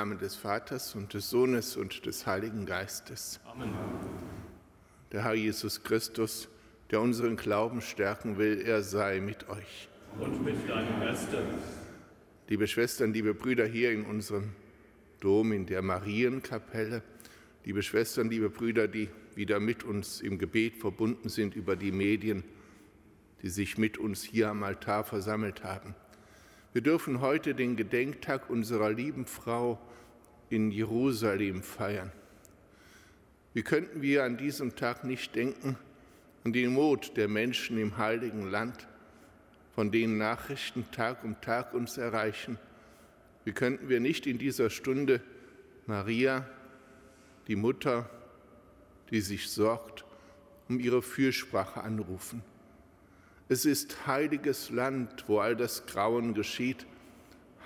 Namen des Vaters und des Sohnes und des Heiligen Geistes. Amen. Der Herr Jesus Christus, der unseren Glauben stärken will, er sei mit euch. Und mit deinem Geiste. Liebe Schwestern, liebe Brüder hier in unserem Dom, in der Marienkapelle, liebe Schwestern, liebe Brüder, die wieder mit uns im Gebet verbunden sind über die Medien, die sich mit uns hier am Altar versammelt haben. Wir dürfen heute den Gedenktag unserer lieben Frau in Jerusalem feiern. Wie könnten wir an diesem Tag nicht denken an die Not der Menschen im heiligen Land, von denen Nachrichten Tag um Tag uns erreichen? Wie könnten wir nicht in dieser Stunde Maria, die Mutter, die sich sorgt, um ihre Fürsprache anrufen? Es ist heiliges Land, wo all das Grauen geschieht.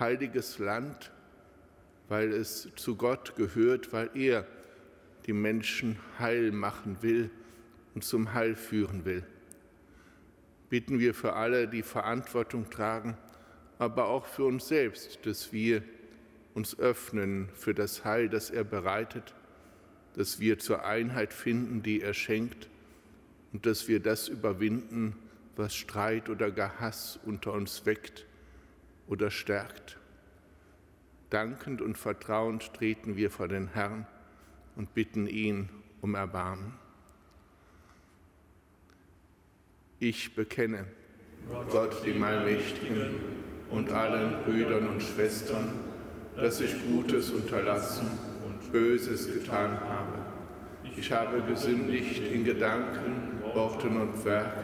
Heiliges Land, weil es zu Gott gehört, weil er die Menschen heil machen will und zum Heil führen will. Bitten wir für alle, die Verantwortung tragen, aber auch für uns selbst, dass wir uns öffnen für das Heil, das er bereitet, dass wir zur Einheit finden, die er schenkt und dass wir das überwinden, was Streit oder gar Hass unter uns weckt oder stärkt. Dankend und vertrauend treten wir vor den Herrn und bitten ihn um Erbarmen. Ich bekenne Gott, dem Allmächtigen und allen Brüdern und Schwestern, dass ich Gutes unterlassen und Böses getan habe. Ich habe gesündigt in Gedanken, Worten und Werken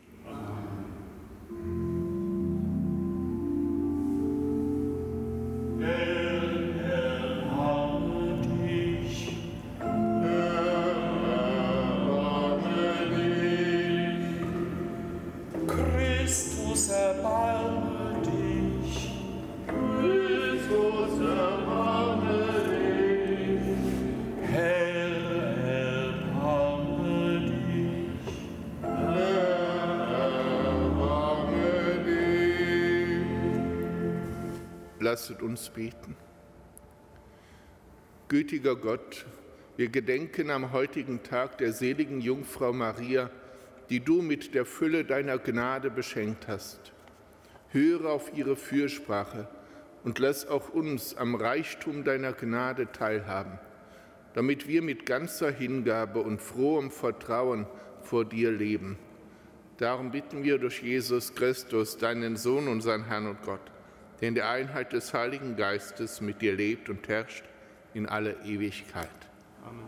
Uns beten. Gütiger Gott, wir gedenken am heutigen Tag der seligen Jungfrau Maria, die du mit der Fülle deiner Gnade beschenkt hast. Höre auf ihre Fürsprache und lass auch uns am Reichtum deiner Gnade teilhaben, damit wir mit ganzer Hingabe und frohem Vertrauen vor dir leben. Darum bitten wir durch Jesus Christus, deinen Sohn, unseren Herrn und Gott in der Einheit des Heiligen Geistes mit dir lebt und herrscht in alle Ewigkeit. Amen.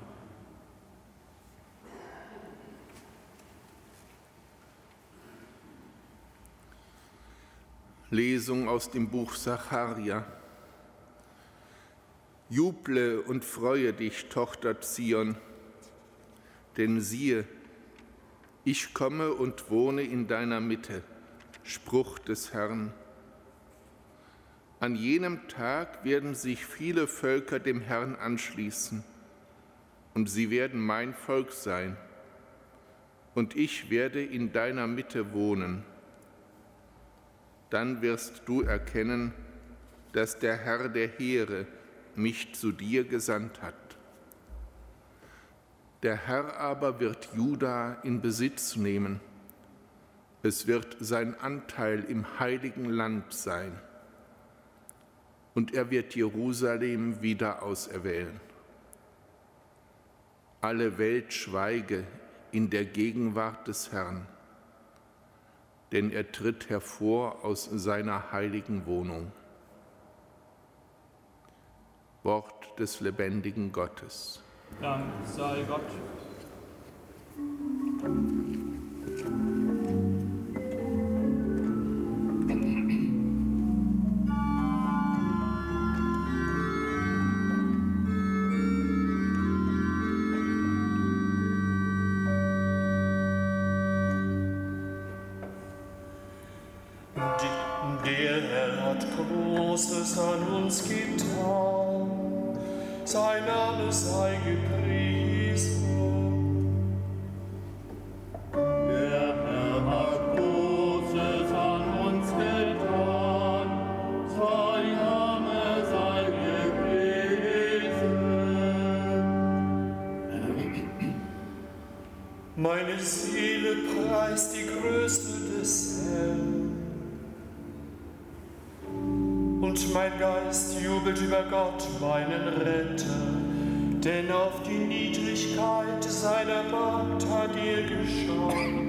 Lesung aus dem Buch Sacharia. Juble und freue dich, Tochter Zion, denn siehe, ich komme und wohne in deiner Mitte, Spruch des Herrn. An jenem Tag werden sich viele Völker dem Herrn anschließen, und sie werden mein Volk sein, und ich werde in deiner Mitte wohnen. Dann wirst du erkennen, dass der Herr der Heere mich zu dir gesandt hat. Der Herr aber wird Juda in Besitz nehmen. Es wird sein Anteil im heiligen Land sein und er wird Jerusalem wieder auserwählen. Alle Welt schweige in der Gegenwart des Herrn, denn er tritt hervor aus seiner heiligen Wohnung. Wort des lebendigen Gottes. Dank sei Gott. Großes an uns getan, sein Name sei gepriesen. Der Herr hat Großes an uns getan, sein Name sei gepriesen. Meine Seele preist die jubelt über Gott, meinen Retter, denn auf die Niedrigkeit seiner Magd hat er geschaut.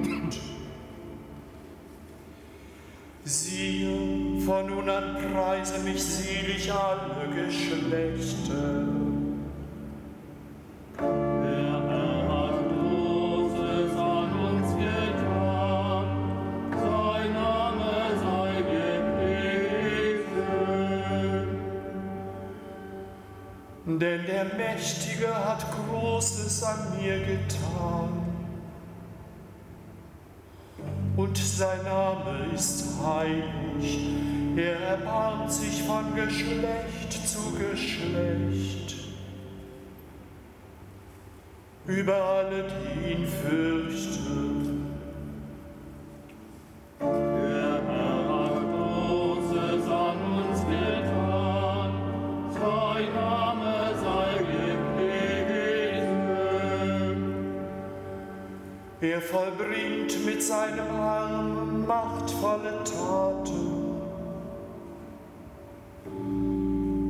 Denn der Mächtige hat Großes an mir getan. Und sein Name ist heilig. Er erbarmt sich von Geschlecht zu Geschlecht. Über alle, die ihn fürchten. Vollbringt mit seinem Arm machtvolle Taten.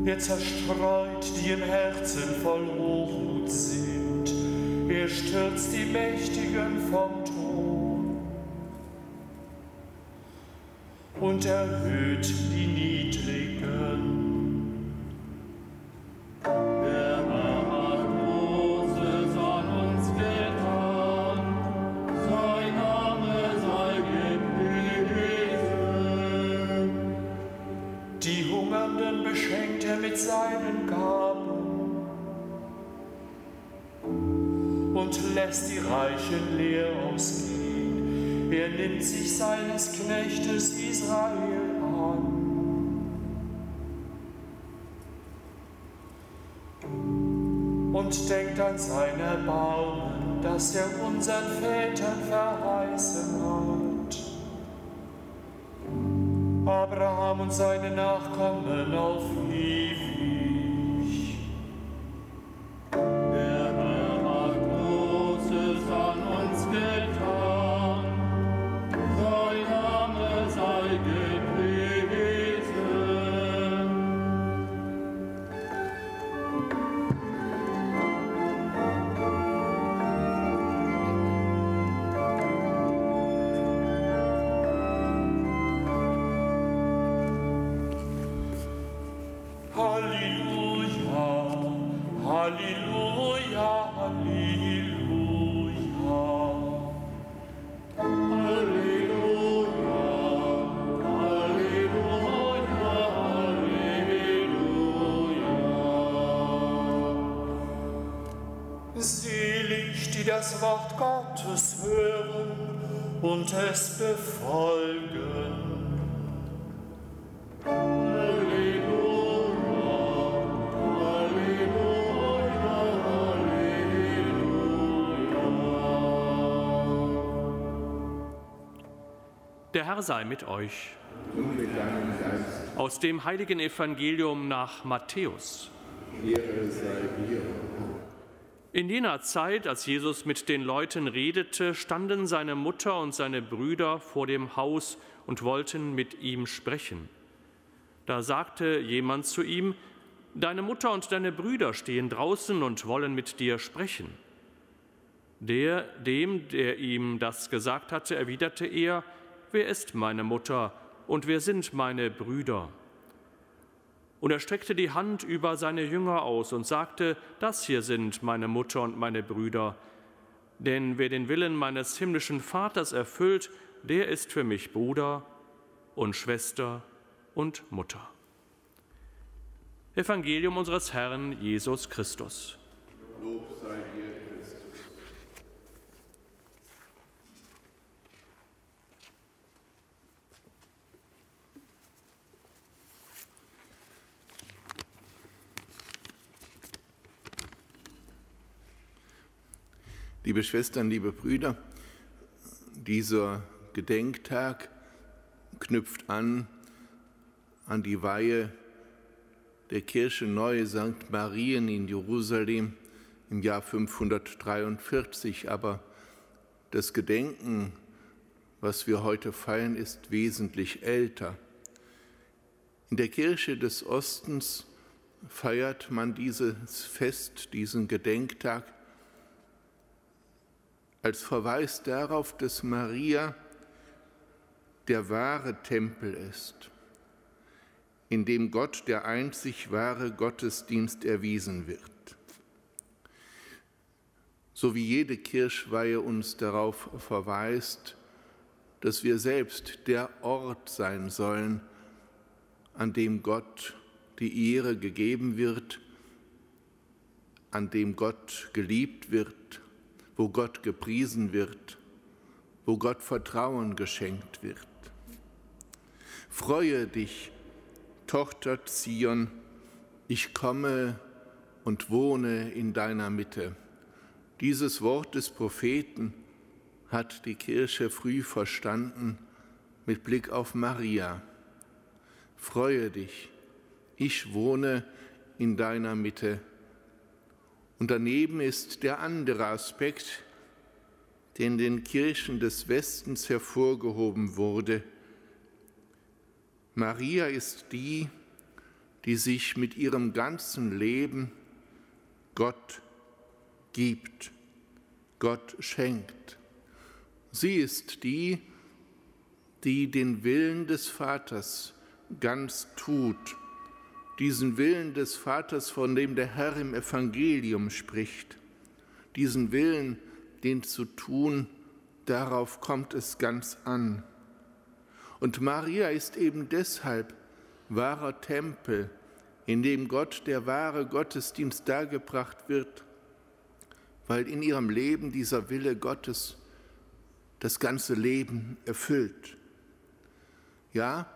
Er zerstreut, die im Herzen voll Hochmut sind. Er stürzt die Mächtigen vom Thron und erhöht die Niedrigen. Und denkt an sein Erbarmen, das er unseren Vätern verheißen hat. Abraham und seine Nachkommen auf ewig. Herr sei mit euch. Aus dem heiligen Evangelium nach Matthäus. In jener Zeit, als Jesus mit den Leuten redete, standen seine Mutter und seine Brüder vor dem Haus und wollten mit ihm sprechen. Da sagte jemand zu ihm, Deine Mutter und deine Brüder stehen draußen und wollen mit dir sprechen. Der, dem, der ihm das gesagt hatte, erwiderte er, Wer ist meine Mutter und wer sind meine Brüder? Und er streckte die Hand über seine Jünger aus und sagte, das hier sind meine Mutter und meine Brüder. Denn wer den Willen meines himmlischen Vaters erfüllt, der ist für mich Bruder und Schwester und Mutter. Evangelium unseres Herrn Jesus Christus. Lob sei dir, Liebe Schwestern, liebe Brüder, dieser Gedenktag knüpft an an die Weihe der Kirche Neue St. Marien in Jerusalem im Jahr 543. Aber das Gedenken, was wir heute feiern, ist wesentlich älter. In der Kirche des Ostens feiert man dieses Fest, diesen Gedenktag als Verweis darauf, dass Maria der wahre Tempel ist, in dem Gott der einzig wahre Gottesdienst erwiesen wird. So wie jede Kirchweihe uns darauf verweist, dass wir selbst der Ort sein sollen, an dem Gott die Ehre gegeben wird, an dem Gott geliebt wird wo Gott gepriesen wird, wo Gott Vertrauen geschenkt wird. Freue dich, Tochter Zion, ich komme und wohne in deiner Mitte. Dieses Wort des Propheten hat die Kirche früh verstanden mit Blick auf Maria. Freue dich, ich wohne in deiner Mitte. Und daneben ist der andere Aspekt, der in den Kirchen des Westens hervorgehoben wurde. Maria ist die, die sich mit ihrem ganzen Leben Gott gibt, Gott schenkt. Sie ist die, die den Willen des Vaters ganz tut diesen Willen des Vaters, von dem der Herr im Evangelium spricht, diesen Willen, den zu tun, darauf kommt es ganz an. Und Maria ist eben deshalb wahrer Tempel, in dem Gott, der wahre Gottesdienst dargebracht wird, weil in ihrem Leben dieser Wille Gottes das ganze Leben erfüllt. Ja,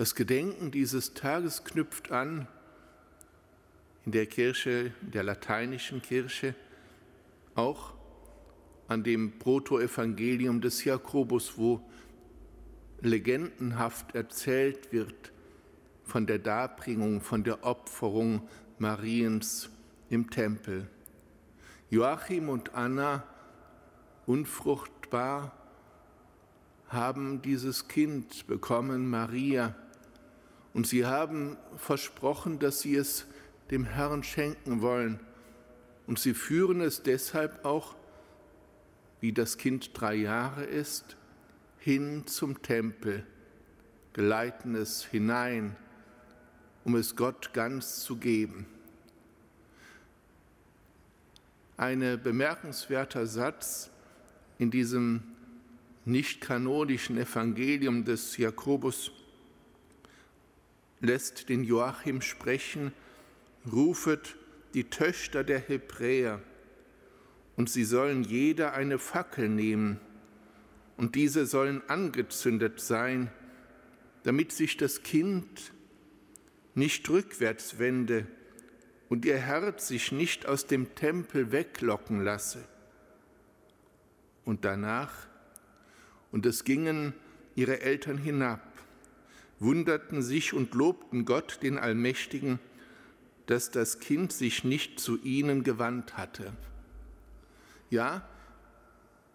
das Gedenken dieses Tages knüpft an in der Kirche, der lateinischen Kirche, auch an dem Protoevangelium des Jakobus, wo legendenhaft erzählt wird von der Darbringung, von der Opferung Mariens im Tempel. Joachim und Anna, unfruchtbar, haben dieses Kind bekommen, Maria, und sie haben versprochen, dass sie es dem Herrn schenken wollen. Und sie führen es deshalb auch, wie das Kind drei Jahre ist, hin zum Tempel, geleiten es hinein, um es Gott ganz zu geben. Ein bemerkenswerter Satz in diesem nicht kanonischen Evangelium des Jakobus lässt den Joachim sprechen, rufet die Töchter der Hebräer, und sie sollen jeder eine Fackel nehmen, und diese sollen angezündet sein, damit sich das Kind nicht rückwärts wende und ihr Herz sich nicht aus dem Tempel weglocken lasse. Und danach, und es gingen ihre Eltern hinab, wunderten sich und lobten Gott, den Allmächtigen, dass das Kind sich nicht zu ihnen gewandt hatte. Ja,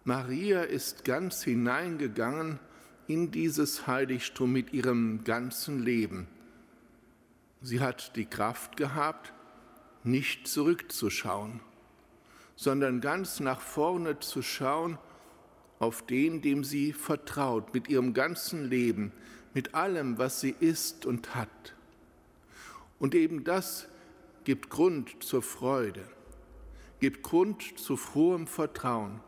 Maria ist ganz hineingegangen in dieses Heiligtum mit ihrem ganzen Leben. Sie hat die Kraft gehabt, nicht zurückzuschauen, sondern ganz nach vorne zu schauen auf den, dem sie vertraut, mit ihrem ganzen Leben, mit allem, was sie ist und hat. Und eben das gibt Grund zur Freude, gibt Grund zu frohem Vertrauen,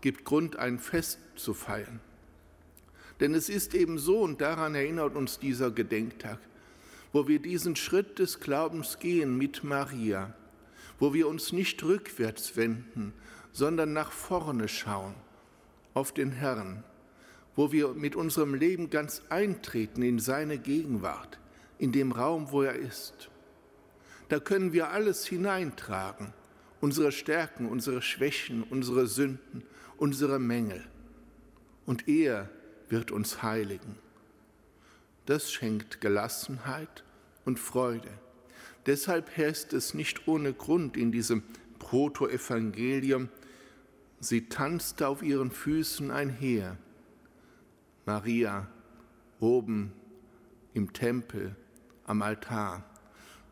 gibt Grund, ein Fest zu feiern. Denn es ist eben so, und daran erinnert uns dieser Gedenktag, wo wir diesen Schritt des Glaubens gehen mit Maria, wo wir uns nicht rückwärts wenden, sondern nach vorne schauen auf den Herrn, wo wir mit unserem Leben ganz eintreten in seine Gegenwart, in dem Raum, wo er ist. Da können wir alles hineintragen unsere Stärken, unsere Schwächen, unsere Sünden, unsere Mängel. Und er wird uns heiligen. Das schenkt Gelassenheit und Freude. Deshalb heißt es nicht ohne Grund in diesem Protoevangelium, sie tanzte auf ihren Füßen einher. Maria oben im Tempel am Altar.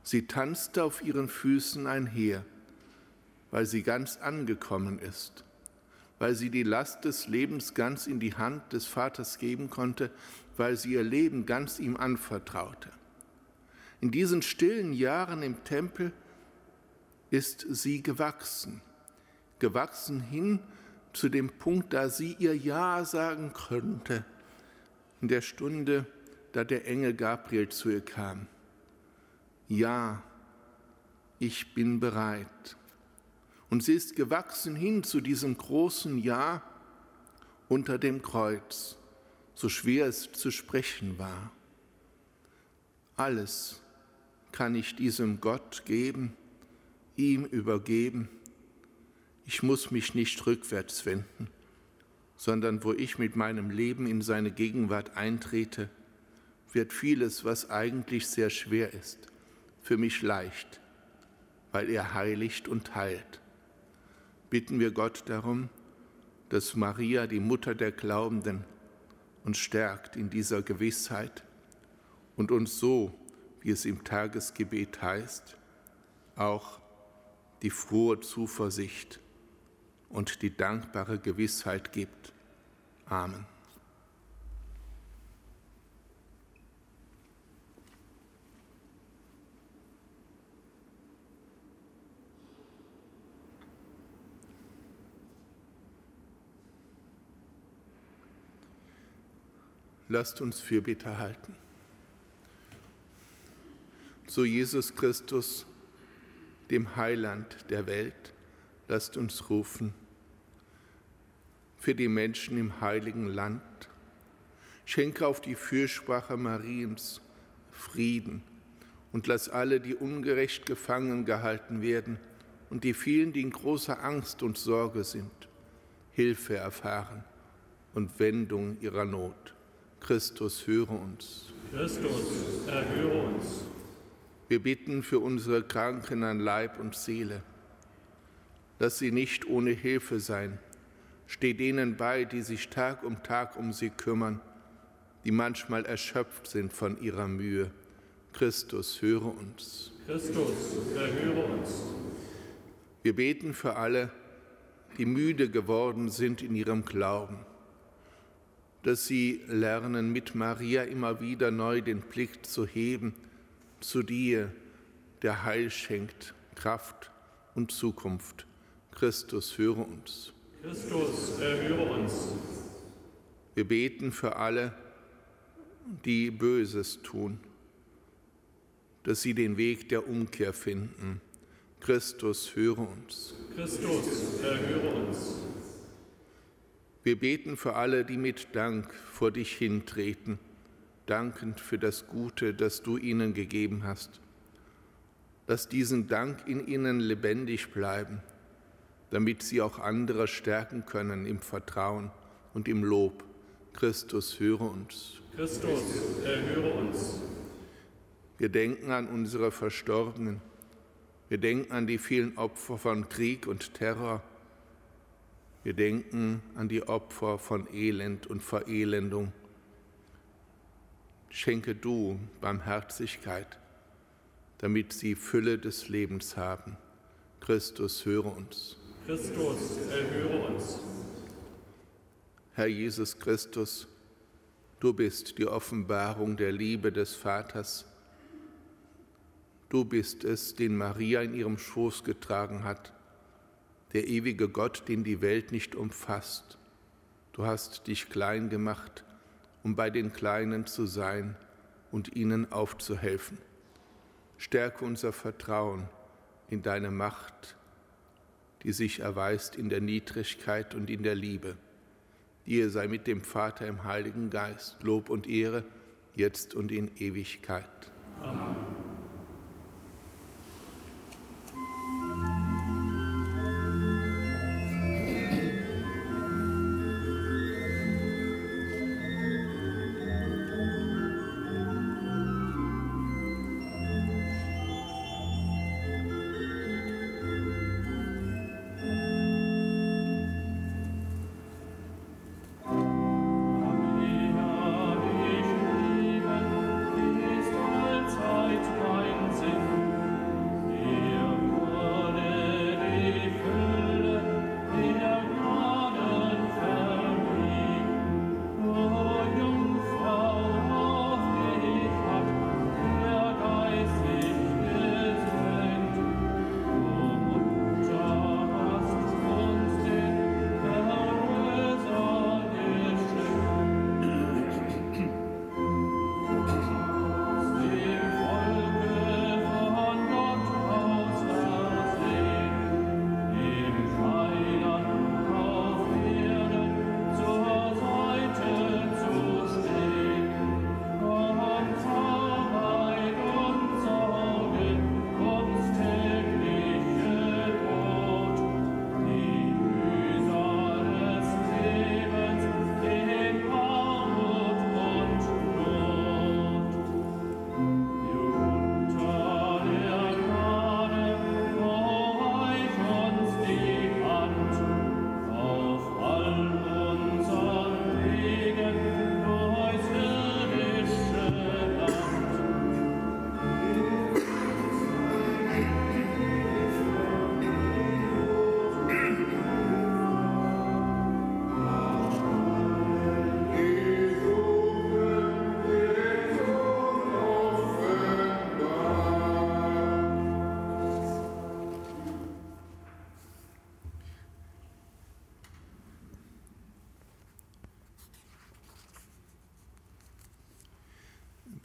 Sie tanzte auf ihren Füßen einher, weil sie ganz angekommen ist, weil sie die Last des Lebens ganz in die Hand des Vaters geben konnte, weil sie ihr Leben ganz ihm anvertraute. In diesen stillen Jahren im Tempel ist sie gewachsen, gewachsen hin zu dem Punkt, da sie ihr Ja sagen könnte, in der Stunde, da der Engel Gabriel zu ihr kam. Ja, ich bin bereit. Und sie ist gewachsen hin zu diesem großen Ja unter dem Kreuz, so schwer es zu sprechen war. Alles kann ich diesem Gott geben, ihm übergeben. Ich muss mich nicht rückwärts wenden, sondern wo ich mit meinem Leben in seine Gegenwart eintrete, wird vieles, was eigentlich sehr schwer ist, für mich leicht, weil er heiligt und heilt. Bitten wir Gott darum, dass Maria, die Mutter der Glaubenden, uns stärkt in dieser Gewissheit und uns so, wie es im Tagesgebet heißt, auch die frohe Zuversicht und die dankbare Gewissheit gibt. Amen. Lasst uns Fürbitte halten. Zu Jesus Christus, dem Heiland der Welt, lasst uns rufen. Für die Menschen im heiligen Land, schenke auf die Fürsprache Mariens Frieden und lass alle, die ungerecht gefangen gehalten werden und die vielen, die in großer Angst und Sorge sind, Hilfe erfahren und Wendung ihrer Not. Christus, höre uns. Christus, erhöre uns. Wir bitten für unsere Kranken an Leib und Seele. Lass sie nicht ohne Hilfe sein. Steh denen bei, die sich Tag um Tag um sie kümmern, die manchmal erschöpft sind von ihrer Mühe. Christus, höre uns. Christus, erhöre uns. Wir beten für alle, die müde geworden sind in ihrem Glauben dass sie lernen, mit Maria immer wieder neu den Blick zu heben zu dir, der Heil schenkt, Kraft und Zukunft. Christus, höre uns. Christus, erhöre uns. Wir beten für alle, die Böses tun, dass sie den Weg der Umkehr finden. Christus, höre uns. Christus, erhöre uns. Wir beten für alle, die mit Dank vor dich hintreten, dankend für das Gute, das du ihnen gegeben hast. Lass diesen Dank in ihnen lebendig bleiben, damit sie auch andere stärken können im Vertrauen und im Lob. Christus, höre uns. Christus, erhöre uns. Wir denken an unsere Verstorbenen. Wir denken an die vielen Opfer von Krieg und Terror wir denken an die Opfer von Elend und Verelendung. Schenke du Barmherzigkeit, damit sie Fülle des Lebens haben. Christus, höre uns. Christus, erhöre uns. Herr Jesus Christus, du bist die Offenbarung der Liebe des Vaters. Du bist es, den Maria in ihrem Schoß getragen hat der ewige Gott, den die Welt nicht umfasst. Du hast dich klein gemacht, um bei den Kleinen zu sein und ihnen aufzuhelfen. Stärke unser Vertrauen in deine Macht, die sich erweist in der Niedrigkeit und in der Liebe. Dir sei mit dem Vater im Heiligen Geist Lob und Ehre, jetzt und in Ewigkeit. Amen.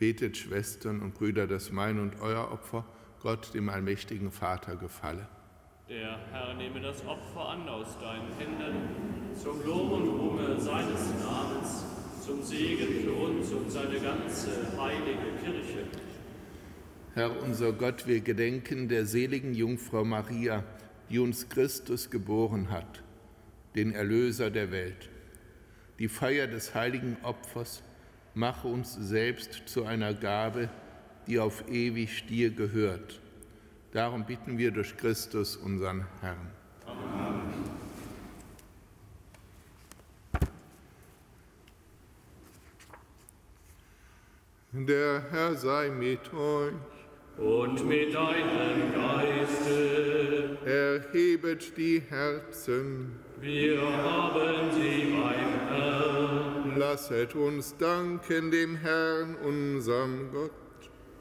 Betet, Schwestern und Brüder, dass mein und euer Opfer Gott, dem allmächtigen Vater, gefalle. Der Herr nehme das Opfer an aus deinen Händen, zum Lob und Ruhme seines Namens, zum Segen für uns und seine ganze heilige Kirche. Herr unser Gott, wir gedenken der seligen Jungfrau Maria, die uns Christus geboren hat, den Erlöser der Welt. Die Feier des heiligen Opfers mache uns selbst zu einer Gabe, die auf ewig dir gehört. Darum bitten wir durch Christus, unseren Herrn. Amen. Der Herr sei mit euch und mit deinem Geiste. Erhebet die Herzen. Wir haben sie beim Herrn. Lasset uns danken dem Herrn, unserem Gott.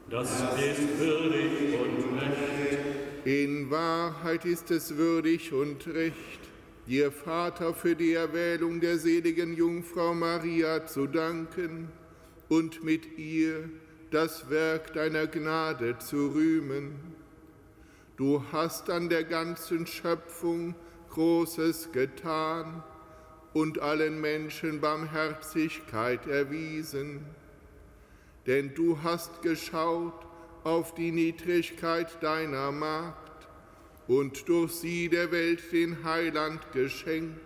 Das ist würdig und recht. In Wahrheit ist es würdig und recht, dir Vater für die Erwählung der seligen Jungfrau Maria zu danken und mit ihr das Werk deiner Gnade zu rühmen. Du hast an der ganzen Schöpfung Großes getan und allen Menschen Barmherzigkeit erwiesen. Denn du hast geschaut auf die Niedrigkeit deiner Magd und durch sie der Welt den Heiland geschenkt,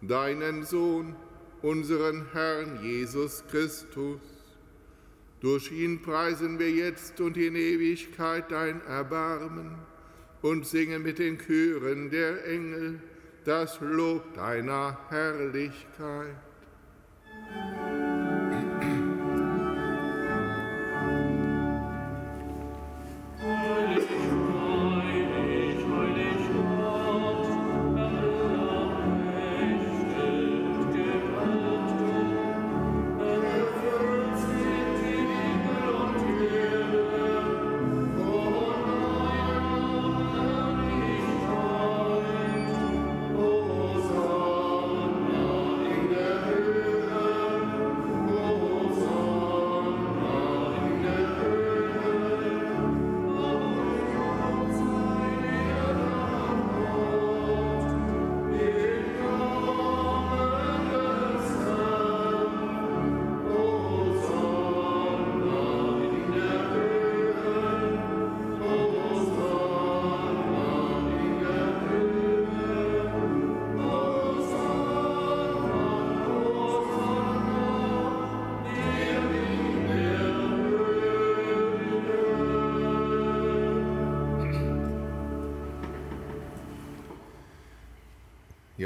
deinen Sohn, unseren Herrn Jesus Christus durch ihn preisen wir jetzt und in Ewigkeit dein Erbarmen und singen mit den Chören der Engel das Lob deiner Herrlichkeit.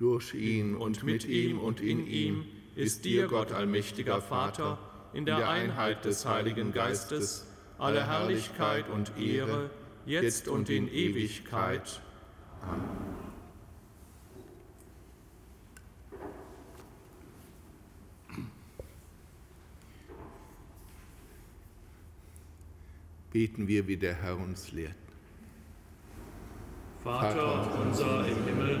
Durch ihn und mit ihm und in ihm ist dir, Gott allmächtiger Vater, in der Einheit des Heiligen Geistes, alle Herrlichkeit und Ehre, jetzt und in Ewigkeit. Amen. Beten wir, wie der Herr uns lehrt. Vater unser im Himmel,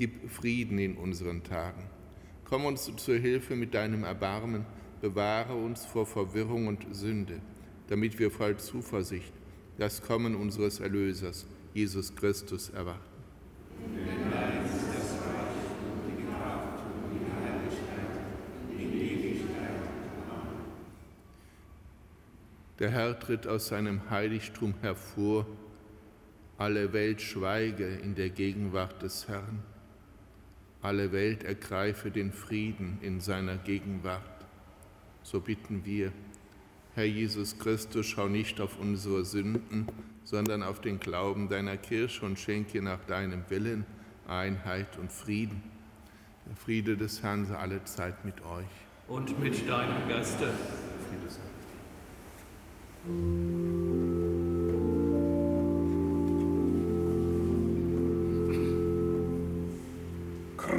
Gib Frieden in unseren Tagen. Komm uns zur Hilfe mit deinem Erbarmen bewahre uns vor Verwirrung und Sünde, damit wir voll Zuversicht das Kommen unseres Erlösers, Jesus Christus, erwarten. Der Herr tritt aus seinem Heiligtum hervor, alle Welt schweige in der Gegenwart des Herrn, alle Welt ergreife den Frieden in seiner Gegenwart so bitten wir, Herr Jesus Christus, schau nicht auf unsere Sünden, sondern auf den Glauben deiner Kirche und schenke nach deinem Willen Einheit und Frieden. Der Friede des Herrn sei alle Zeit mit euch. Und mit deinem Geiste. Friede sei.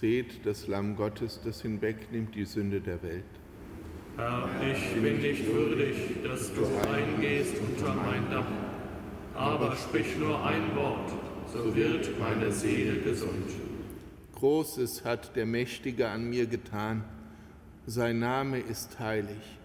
Seht das Lamm Gottes, das hinwegnimmt die Sünde der Welt. Herr, ich bin nicht würdig, dass du eingehst unter mein Dach, aber sprich nur ein Wort, so wird meine Seele gesund. Großes hat der Mächtige an mir getan, sein Name ist heilig.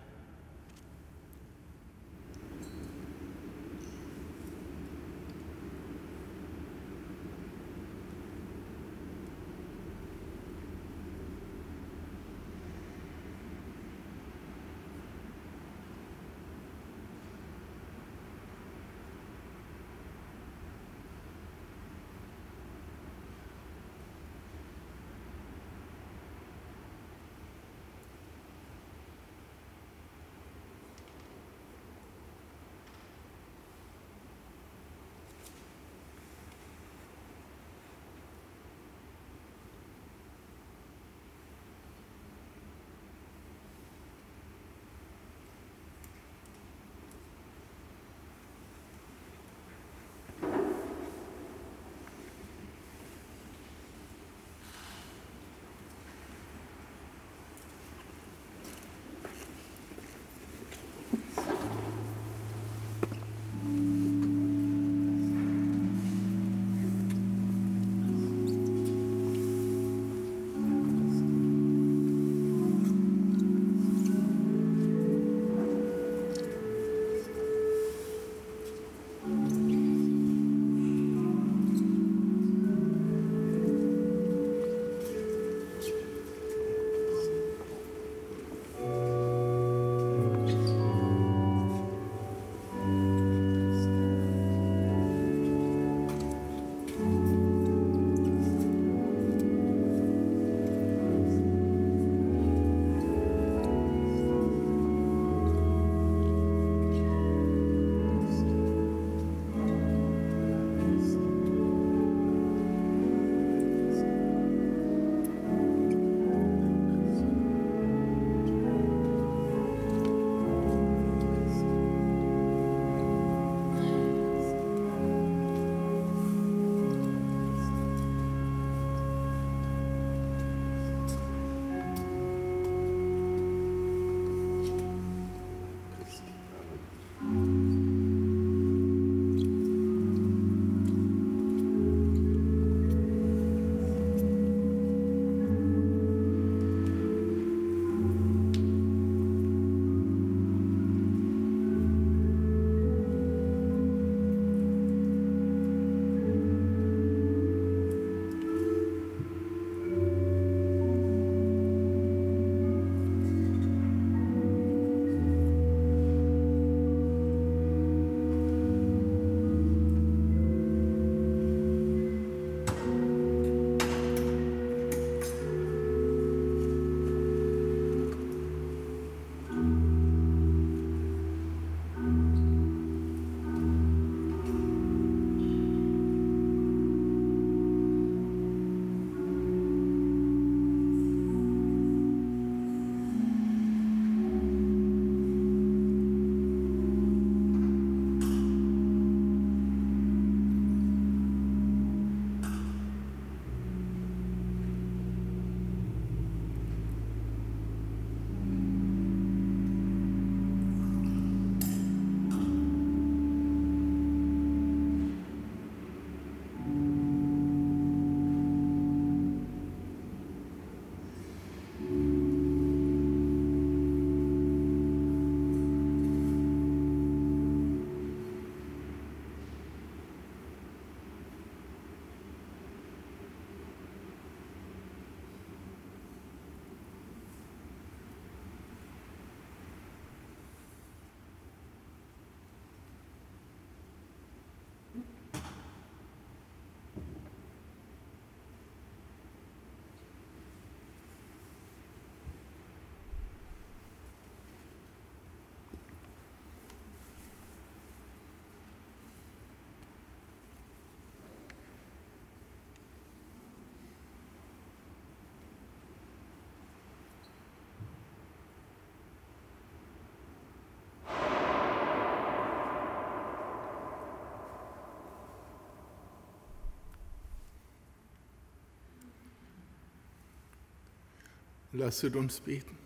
Lasset uns beten.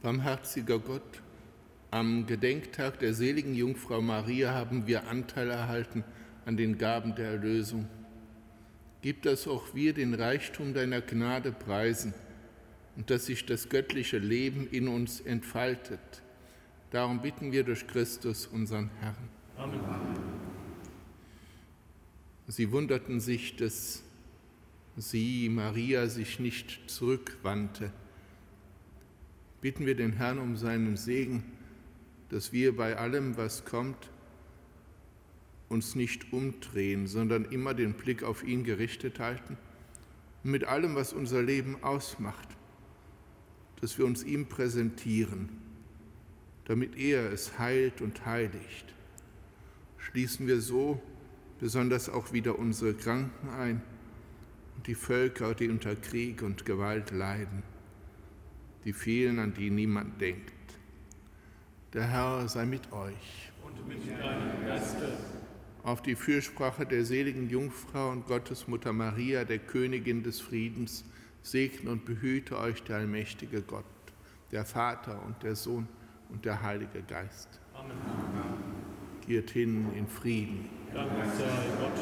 Barmherziger Gott, am Gedenktag der seligen Jungfrau Maria haben wir Anteil erhalten an den Gaben der Erlösung. Gib, dass auch wir den Reichtum deiner Gnade preisen und dass sich das göttliche Leben in uns entfaltet. Darum bitten wir durch Christus, unseren Herrn. Amen. Sie wunderten sich, dass sie, Maria, sich nicht zurückwandte bitten wir den Herrn um seinen Segen, dass wir bei allem, was kommt, uns nicht umdrehen, sondern immer den Blick auf ihn gerichtet halten und mit allem, was unser Leben ausmacht, dass wir uns ihm präsentieren, damit er es heilt und heiligt. Schließen wir so besonders auch wieder unsere Kranken ein und die Völker, die unter Krieg und Gewalt leiden die vielen, an die niemand denkt. Der Herr sei mit euch. Und mit deinem Geiste. Auf die Fürsprache der seligen Jungfrau und Gottesmutter Maria, der Königin des Friedens, segne und behüte euch der allmächtige Gott, der Vater und der Sohn und der Heilige Geist. Amen. Geht hin in Frieden. Dank sei Gott.